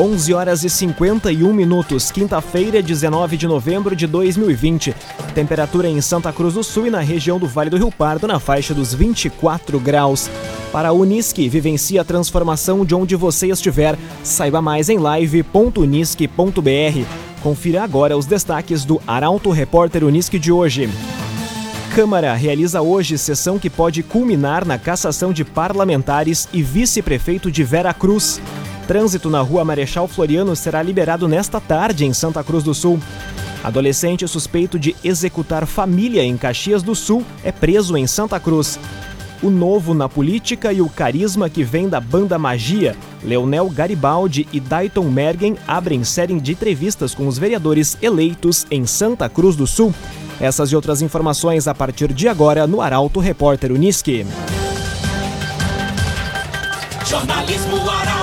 11 horas e 51 minutos, quinta-feira, 19 de novembro de 2020. Temperatura em Santa Cruz do Sul e na região do Vale do Rio Pardo na faixa dos 24 graus. Para a Unisque, vivencie a transformação de onde você estiver. Saiba mais em live.unisque.br. Confira agora os destaques do Arauto Repórter Unisque de hoje. Câmara realiza hoje sessão que pode culminar na cassação de parlamentares e vice-prefeito de Vera Cruz. Trânsito na rua Marechal Floriano será liberado nesta tarde em Santa Cruz do Sul. Adolescente suspeito de executar família em Caxias do Sul é preso em Santa Cruz. O novo na política e o carisma que vem da banda Magia, Leonel Garibaldi e Dayton Mergen abrem série de entrevistas com os vereadores eleitos em Santa Cruz do Sul. Essas e outras informações a partir de agora no Arauto Repórter Uniski. Jornalismo Arauto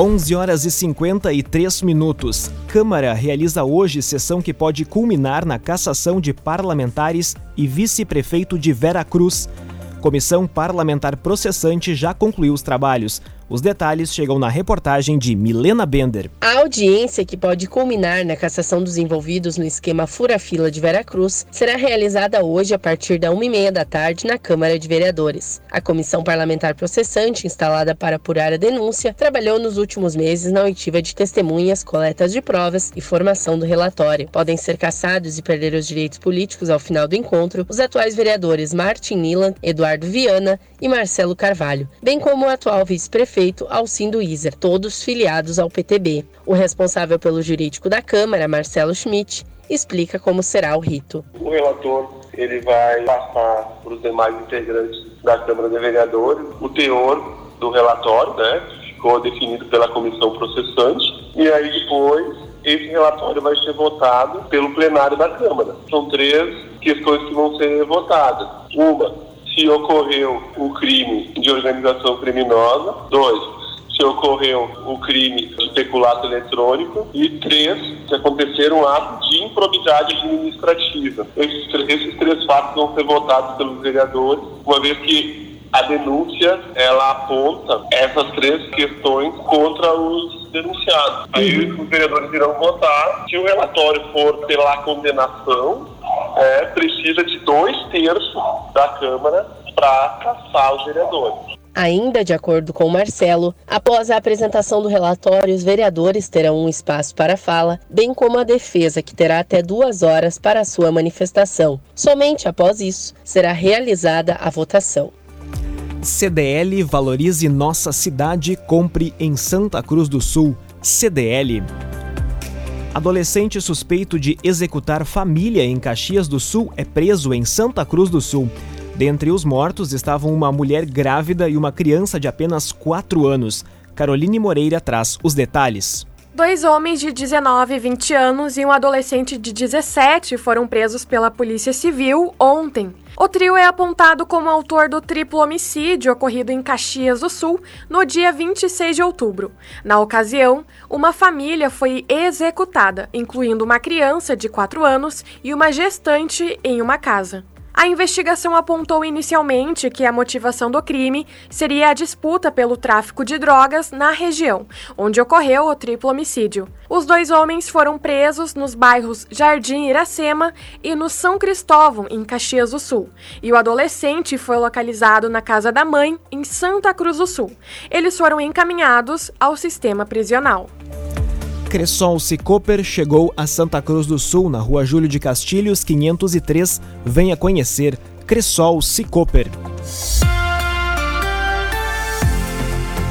11 horas e 53 minutos. Câmara realiza hoje sessão que pode culminar na cassação de parlamentares e vice-prefeito de Vera Cruz. Comissão Parlamentar Processante já concluiu os trabalhos. Os detalhes chegam na reportagem de Milena Bender. A audiência, que pode culminar na cassação dos envolvidos no esquema Fura-Fila de Veracruz, será realizada hoje a partir da 1h30 da tarde na Câmara de Vereadores. A Comissão Parlamentar Processante, instalada para apurar a denúncia, trabalhou nos últimos meses na oitiva de testemunhas, coletas de provas e formação do relatório. Podem ser cassados e perder os direitos políticos ao final do encontro os atuais vereadores Martin Nilan, Eduardo Viana e Marcelo Carvalho, bem como o atual vice-prefeito prefeito Alcindo Iser, todos filiados ao PTB. O responsável pelo jurídico da Câmara, Marcelo Schmidt, explica como será o rito. O relator ele vai passar para os demais integrantes da Câmara de Vereadores o teor do relatório, né? Ficou definido pela comissão processante e aí depois esse relatório vai ser votado pelo plenário da Câmara. São três questões que vão ser votadas. Uma, se ocorreu o crime de organização criminosa. Dois, se ocorreu o crime de peculato eletrônico. E três, se acontecer um ato de improbidade administrativa. Esses, esses três fatos vão ser votados pelos vereadores, uma vez que a denúncia ela aponta essas três questões contra os denunciados. Aí uhum. os vereadores irão votar. Se o relatório for pela condenação, é, precisa de dois terços da Câmara para caçar os vereadores. Ainda de acordo com Marcelo, após a apresentação do relatório, os vereadores terão um espaço para fala, bem como a defesa, que terá até duas horas para a sua manifestação. Somente após isso será realizada a votação. CDL Valorize Nossa Cidade, compre em Santa Cruz do Sul. CDL. Adolescente suspeito de executar família em Caxias do Sul é preso em Santa Cruz do Sul. Dentre os mortos estavam uma mulher grávida e uma criança de apenas 4 anos. Caroline Moreira traz os detalhes. Dois homens de 19 e 20 anos e um adolescente de 17 foram presos pela Polícia Civil ontem. O trio é apontado como autor do triplo homicídio ocorrido em Caxias do Sul no dia 26 de outubro. Na ocasião, uma família foi executada, incluindo uma criança de 4 anos e uma gestante em uma casa. A investigação apontou inicialmente que a motivação do crime seria a disputa pelo tráfico de drogas na região, onde ocorreu o triplo homicídio. Os dois homens foram presos nos bairros Jardim Iracema e no São Cristóvão, em Caxias do Sul, e o adolescente foi localizado na casa da mãe, em Santa Cruz do Sul. Eles foram encaminhados ao sistema prisional. Cressol Cicoper chegou a Santa Cruz do Sul, na rua Júlio de Castilhos, 503. Venha conhecer Cressol Cicoper.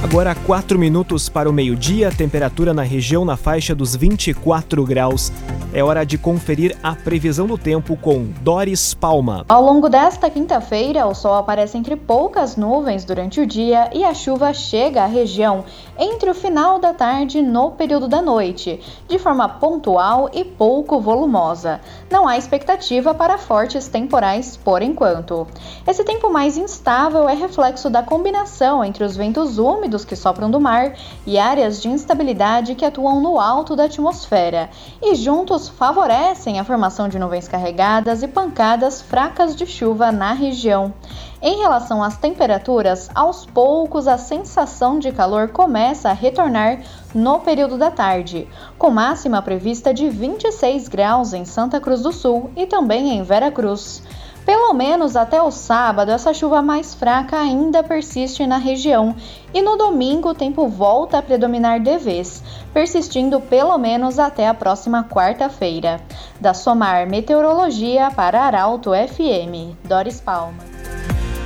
Agora 4 minutos para o meio-dia, temperatura na região na faixa dos 24 graus. É hora de conferir a previsão do tempo com Doris Palma. Ao longo desta quinta-feira, o sol aparece entre poucas nuvens durante o dia e a chuva chega à região entre o final da tarde e no período da noite, de forma pontual e pouco volumosa. Não há expectativa para fortes temporais por enquanto. Esse tempo mais instável é reflexo da combinação entre os ventos úmidos que sopram do mar e áreas de instabilidade que atuam no alto da atmosfera, e juntos favorecem a formação de nuvens carregadas e pancadas fracas de chuva na região. Em relação às temperaturas, aos poucos a sensação de calor começa a retornar no período da tarde, com máxima prevista de 26 graus em Santa Cruz do Sul e também em Vera Cruz. Pelo menos até o sábado, essa chuva mais fraca ainda persiste na região e no domingo o tempo volta a predominar de vez, persistindo pelo menos até a próxima quarta-feira. Da Somar Meteorologia para Arauto FM, Doris Palma.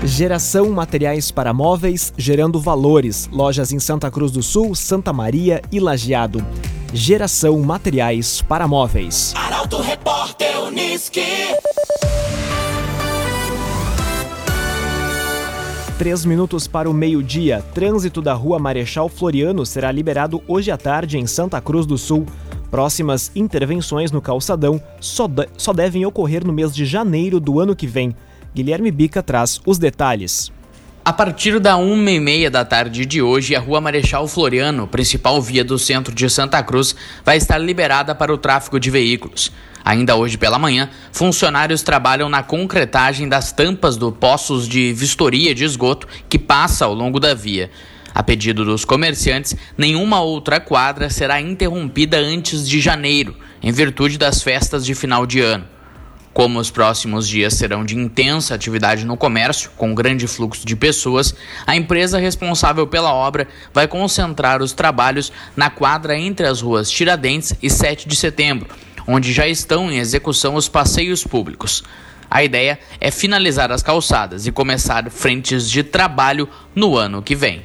Geração Materiais para Móveis, gerando valores. Lojas em Santa Cruz do Sul, Santa Maria e Lajeado. Geração Materiais para Móveis. Arauto Repórter Uniski. Três minutos para o meio-dia. Trânsito da Rua Marechal Floriano será liberado hoje à tarde em Santa Cruz do Sul. Próximas intervenções no calçadão só, de só devem ocorrer no mês de janeiro do ano que vem. Guilherme Bica traz os detalhes. A partir da uma e meia da tarde de hoje, a Rua Marechal Floriano, principal via do centro de Santa Cruz, vai estar liberada para o tráfego de veículos. Ainda hoje pela manhã, funcionários trabalham na concretagem das tampas do poços de vistoria de esgoto que passa ao longo da via. A pedido dos comerciantes, nenhuma outra quadra será interrompida antes de janeiro, em virtude das festas de final de ano. Como os próximos dias serão de intensa atividade no comércio, com grande fluxo de pessoas, a empresa responsável pela obra vai concentrar os trabalhos na quadra entre as ruas Tiradentes e 7 de setembro, onde já estão em execução os passeios públicos. A ideia é finalizar as calçadas e começar frentes de trabalho no ano que vem.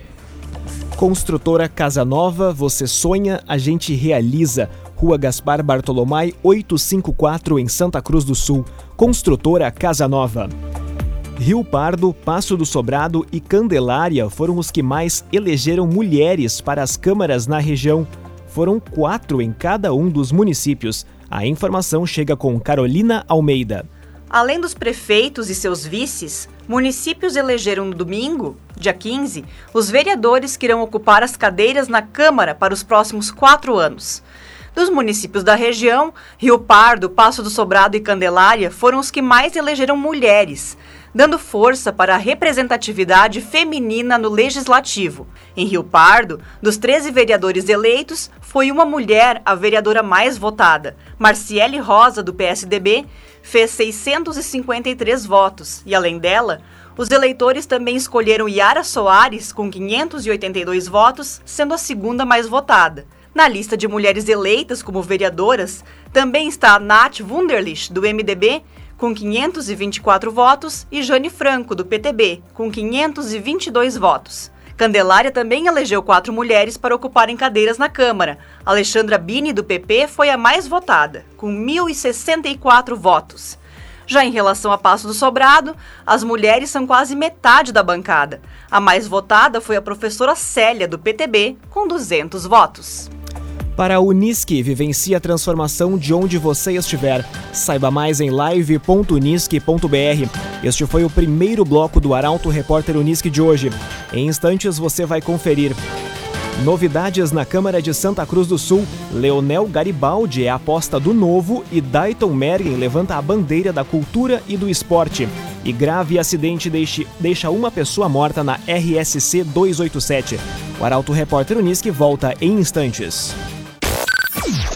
Construtora Casa Nova, você sonha, a gente realiza. Rua Gaspar Bartolomai 854 em Santa Cruz do Sul. Construtora Casa Nova. Rio Pardo, Passo do Sobrado e Candelária foram os que mais elegeram mulheres para as câmaras na região. Foram quatro em cada um dos municípios. A informação chega com Carolina Almeida. Além dos prefeitos e seus vices, municípios elegeram no domingo, dia 15, os vereadores que irão ocupar as cadeiras na Câmara para os próximos quatro anos. Dos municípios da região, Rio Pardo, Passo do Sobrado e Candelária foram os que mais elegeram mulheres, dando força para a representatividade feminina no legislativo. Em Rio Pardo, dos 13 vereadores eleitos, foi uma mulher a vereadora mais votada. Marciele Rosa, do PSDB, fez 653 votos e, além dela, os eleitores também escolheram Yara Soares, com 582 votos, sendo a segunda mais votada. Na lista de mulheres eleitas como vereadoras, também está Nath Wunderlich, do MDB, com 524 votos, e Jane Franco, do PTB, com 522 votos. Candelária também elegeu quatro mulheres para ocuparem cadeiras na Câmara. Alexandra Bini, do PP, foi a mais votada, com 1.064 votos. Já em relação a Passo do Sobrado, as mulheres são quase metade da bancada. A mais votada foi a professora Célia, do PTB, com 200 votos. Para a Unisque, vivencie a transformação de onde você estiver. Saiba mais em live.unisque.br. Este foi o primeiro bloco do Arauto Repórter Unisque de hoje. Em instantes você vai conferir. Novidades na Câmara de Santa Cruz do Sul. Leonel Garibaldi é aposta do novo e Dayton Mergen levanta a bandeira da cultura e do esporte. E grave acidente deixa uma pessoa morta na RSC 287. O Arauto Repórter Unisque volta em instantes.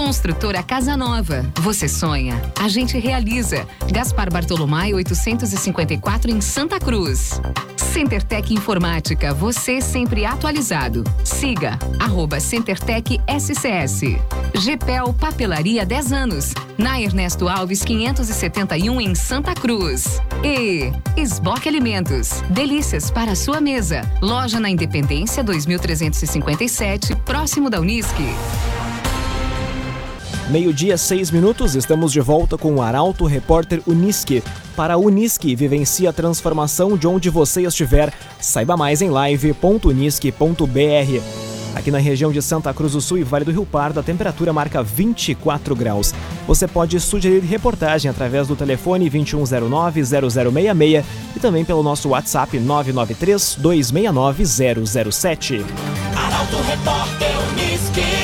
Construtora Casa Nova. Você sonha, a gente realiza. Gaspar Bartolomai 854 em Santa Cruz. CenterTech Informática, você sempre atualizado. Siga arroba CenterTech SCS. GPEL Papelaria 10 anos. Na Ernesto Alves 571 em Santa Cruz. E Esboque Alimentos. Delícias para sua mesa. Loja na Independência 2357, próximo da Unisque. Meio-dia, seis minutos, estamos de volta com o Arauto Repórter Unisque. Para a Unisque, vivencie a transformação de onde você estiver. Saiba mais em live.unisque.br. Aqui na região de Santa Cruz do Sul e Vale do Rio Pardo, a temperatura marca 24 graus. Você pode sugerir reportagem através do telefone 2109-0066 e também pelo nosso WhatsApp 993-269-007. Arauto Repórter Unisque.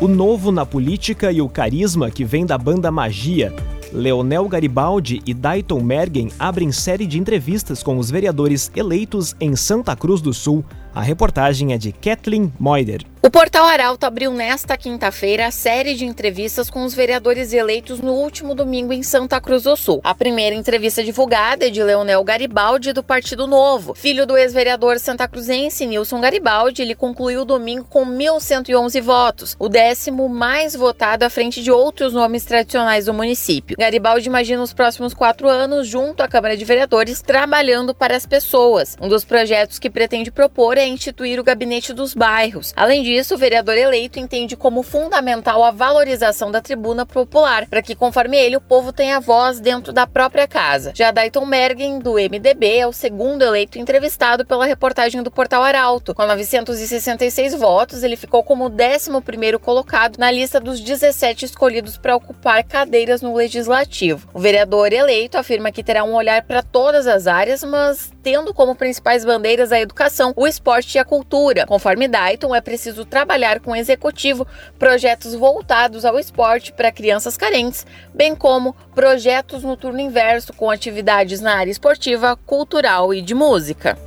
O novo na política e o carisma que vem da banda Magia. Leonel Garibaldi e Dayton Mergen abrem série de entrevistas com os vereadores eleitos em Santa Cruz do Sul. A reportagem é de Kathleen Moider. O Portal Arauto abriu nesta quinta-feira a série de entrevistas com os vereadores eleitos no último domingo em Santa Cruz do Sul. A primeira entrevista divulgada é de Leonel Garibaldi, do Partido Novo. Filho do ex-vereador santacruzense Nilson Garibaldi, ele concluiu o domingo com 1.111 votos, o décimo mais votado à frente de outros nomes tradicionais do município. Garibaldi imagina os próximos quatro anos, junto à Câmara de Vereadores, trabalhando para as pessoas. Um dos projetos que pretende propor é instituir o Gabinete dos Bairros. Além disso, disso, o vereador eleito entende como fundamental a valorização da tribuna popular, para que, conforme ele, o povo tenha voz dentro da própria casa. Já Dayton Mergen, do MDB, é o segundo eleito entrevistado pela reportagem do Portal Arauto. Com 966 votos, ele ficou como o 11 colocado na lista dos 17 escolhidos para ocupar cadeiras no Legislativo. O vereador eleito afirma que terá um olhar para todas as áreas, mas tendo como principais bandeiras a educação, o esporte e a cultura. Conforme Dayton, é preciso trabalhar com o executivo projetos voltados ao esporte para crianças carentes, bem como projetos no turno inverso com atividades na área esportiva, cultural e de música.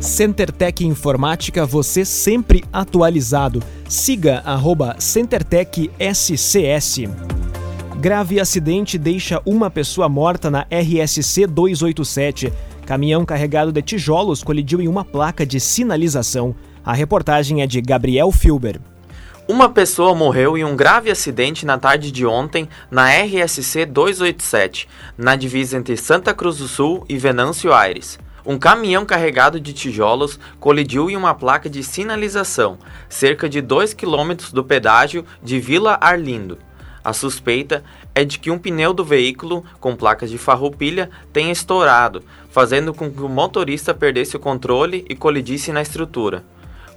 CenterTech Informática, você sempre atualizado. Siga arroba CenterTech SCS. Grave acidente deixa uma pessoa morta na RSC 287. Caminhão carregado de tijolos colidiu em uma placa de sinalização. A reportagem é de Gabriel Filber. Uma pessoa morreu em um grave acidente na tarde de ontem na RSC 287, na divisa entre Santa Cruz do Sul e Venâncio Aires. Um caminhão carregado de tijolos colidiu em uma placa de sinalização, cerca de 2 quilômetros do pedágio de Vila Arlindo. A suspeita é de que um pneu do veículo, com placas de farroupilha, tenha estourado, fazendo com que o motorista perdesse o controle e colidisse na estrutura.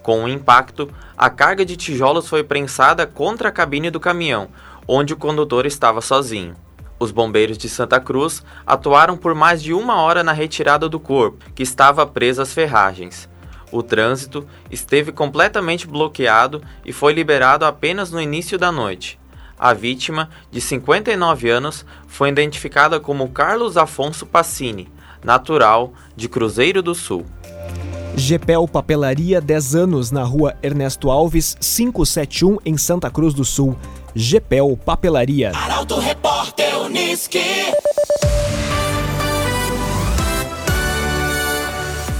Com o impacto, a carga de tijolos foi prensada contra a cabine do caminhão, onde o condutor estava sozinho. Os bombeiros de Santa Cruz atuaram por mais de uma hora na retirada do corpo, que estava preso às ferragens. O trânsito esteve completamente bloqueado e foi liberado apenas no início da noite. A vítima, de 59 anos, foi identificada como Carlos Afonso Passini, natural de Cruzeiro do Sul. Gepel Papelaria 10 anos na rua Ernesto Alves 571 em Santa Cruz do Sul. Gepel Papelaria. Arauto Repórter Unisque.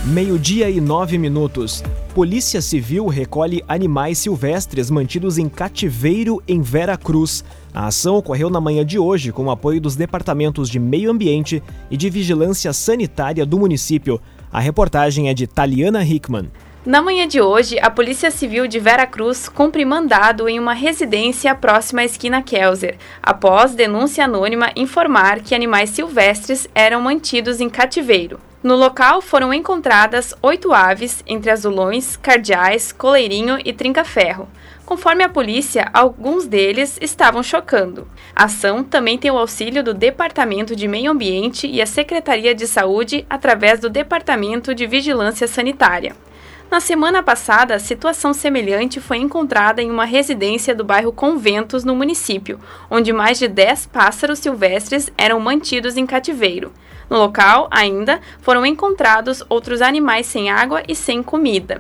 Meio-dia e nove minutos. Polícia Civil recolhe animais silvestres mantidos em cativeiro em Vera Cruz. A ação ocorreu na manhã de hoje com o apoio dos departamentos de Meio Ambiente e de Vigilância Sanitária do município. A reportagem é de Taliana Hickman. Na manhã de hoje, a Polícia Civil de Vera Cruz cumpre mandado em uma residência próxima à esquina Kelser, após denúncia anônima informar que animais silvestres eram mantidos em cativeiro. No local foram encontradas oito aves, entre azulões, cardeais, coleirinho e trinca-ferro. Conforme a polícia, alguns deles estavam chocando. A ação também tem o auxílio do Departamento de Meio Ambiente e a Secretaria de Saúde através do Departamento de Vigilância Sanitária. Na semana passada, situação semelhante foi encontrada em uma residência do bairro Conventos, no município, onde mais de 10 pássaros silvestres eram mantidos em cativeiro. No local, ainda, foram encontrados outros animais sem água e sem comida.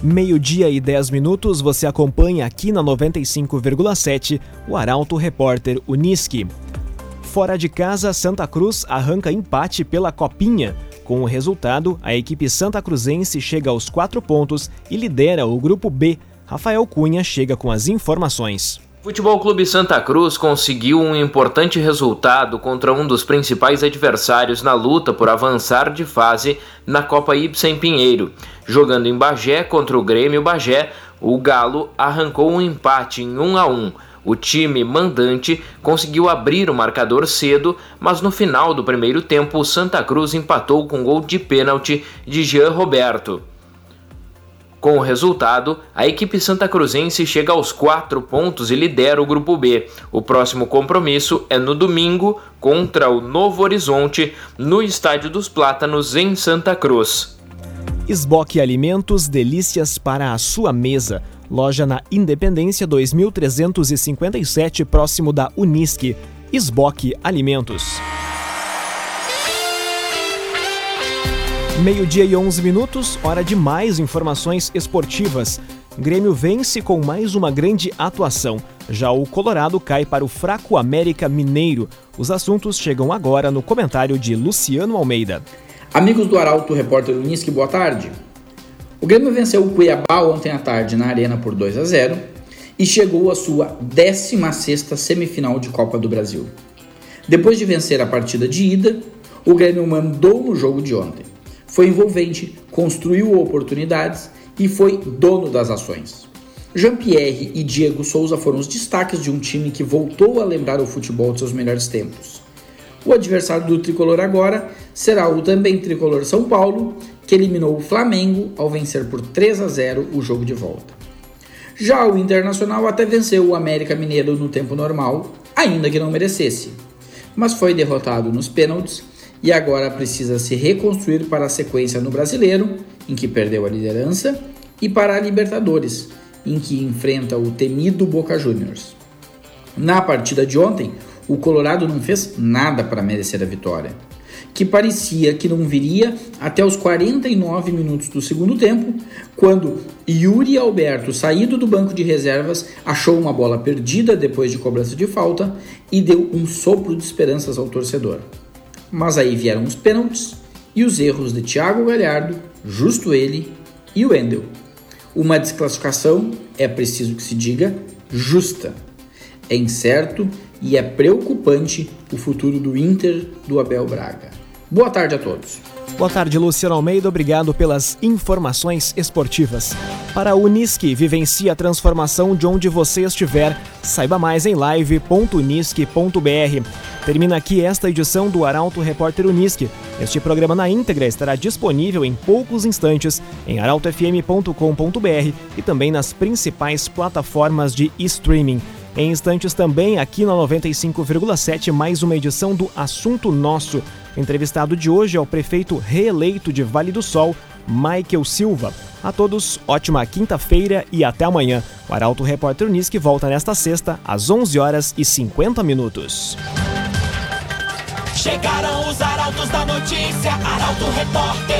Meio-dia e 10 minutos, você acompanha aqui na 95,7 o Arauto Repórter Uniski. Fora de casa, Santa Cruz arranca empate pela Copinha. Com o resultado, a equipe santa cruzense chega aos quatro pontos e lidera o grupo B. Rafael Cunha chega com as informações. Futebol Clube Santa Cruz conseguiu um importante resultado contra um dos principais adversários na luta por avançar de fase na Copa Ibsen Pinheiro. Jogando em Bagé contra o Grêmio Bagé, o Galo arrancou um empate em 1 a 1. O time mandante conseguiu abrir o marcador cedo, mas no final do primeiro tempo o Santa Cruz empatou com gol de pênalti de Jean Roberto. Com o resultado, a equipe santa cruzense chega aos quatro pontos e lidera o Grupo B. O próximo compromisso é no domingo contra o Novo Horizonte, no Estádio dos Plátanos, em Santa Cruz. Esboque Alimentos, delícias para a sua mesa. Loja na Independência 2357, próximo da Unisque. Esboque Alimentos. Meio-dia e 11 minutos, hora de mais informações esportivas. Grêmio vence com mais uma grande atuação. Já o Colorado cai para o fraco América Mineiro. Os assuntos chegam agora no comentário de Luciano Almeida. Amigos do Arauto, repórter Unisque, boa tarde. O Grêmio venceu o Cuiabá ontem à tarde na Arena por 2 a 0 e chegou à sua 16ª semifinal de Copa do Brasil. Depois de vencer a partida de ida, o Grêmio mandou no jogo de ontem foi envolvente, construiu oportunidades e foi dono das ações. Jean-Pierre e Diego Souza foram os destaques de um time que voltou a lembrar o futebol de seus melhores tempos. O adversário do tricolor agora será o também tricolor São Paulo, que eliminou o Flamengo ao vencer por 3 a 0 o jogo de volta. Já o Internacional até venceu o América Mineiro no tempo normal, ainda que não merecesse, mas foi derrotado nos pênaltis e agora precisa se reconstruir para a sequência no Brasileiro, em que perdeu a liderança, e para a Libertadores, em que enfrenta o temido Boca Juniors. Na partida de ontem, o Colorado não fez nada para merecer a vitória, que parecia que não viria até os 49 minutos do segundo tempo, quando Yuri Alberto, saído do banco de reservas, achou uma bola perdida depois de cobrança de falta e deu um sopro de esperanças ao torcedor. Mas aí vieram os pênaltis e os erros de Thiago Galhardo, justo ele, e o Wendel. Uma desclassificação, é preciso que se diga, justa. É incerto e é preocupante o futuro do Inter do Abel Braga. Boa tarde a todos. Boa tarde, Luciano Almeida. Obrigado pelas informações esportivas. Para a Unisque, vivencie a transformação de onde você estiver. Saiba mais em live.unisque.br. Termina aqui esta edição do Arauto Repórter Unisque. Este programa na íntegra estará disponível em poucos instantes em arautofm.com.br e também nas principais plataformas de streaming. Em instantes também, aqui na 95,7, mais uma edição do Assunto Nosso. Entrevistado de hoje é o prefeito reeleito de Vale do Sol, Michael Silva. A todos, ótima quinta-feira e até amanhã. O Arauto Repórter Unisque volta nesta sexta, às 11 horas e 50 minutos. Chegaram os arautos da notícia, Arauto Repórter.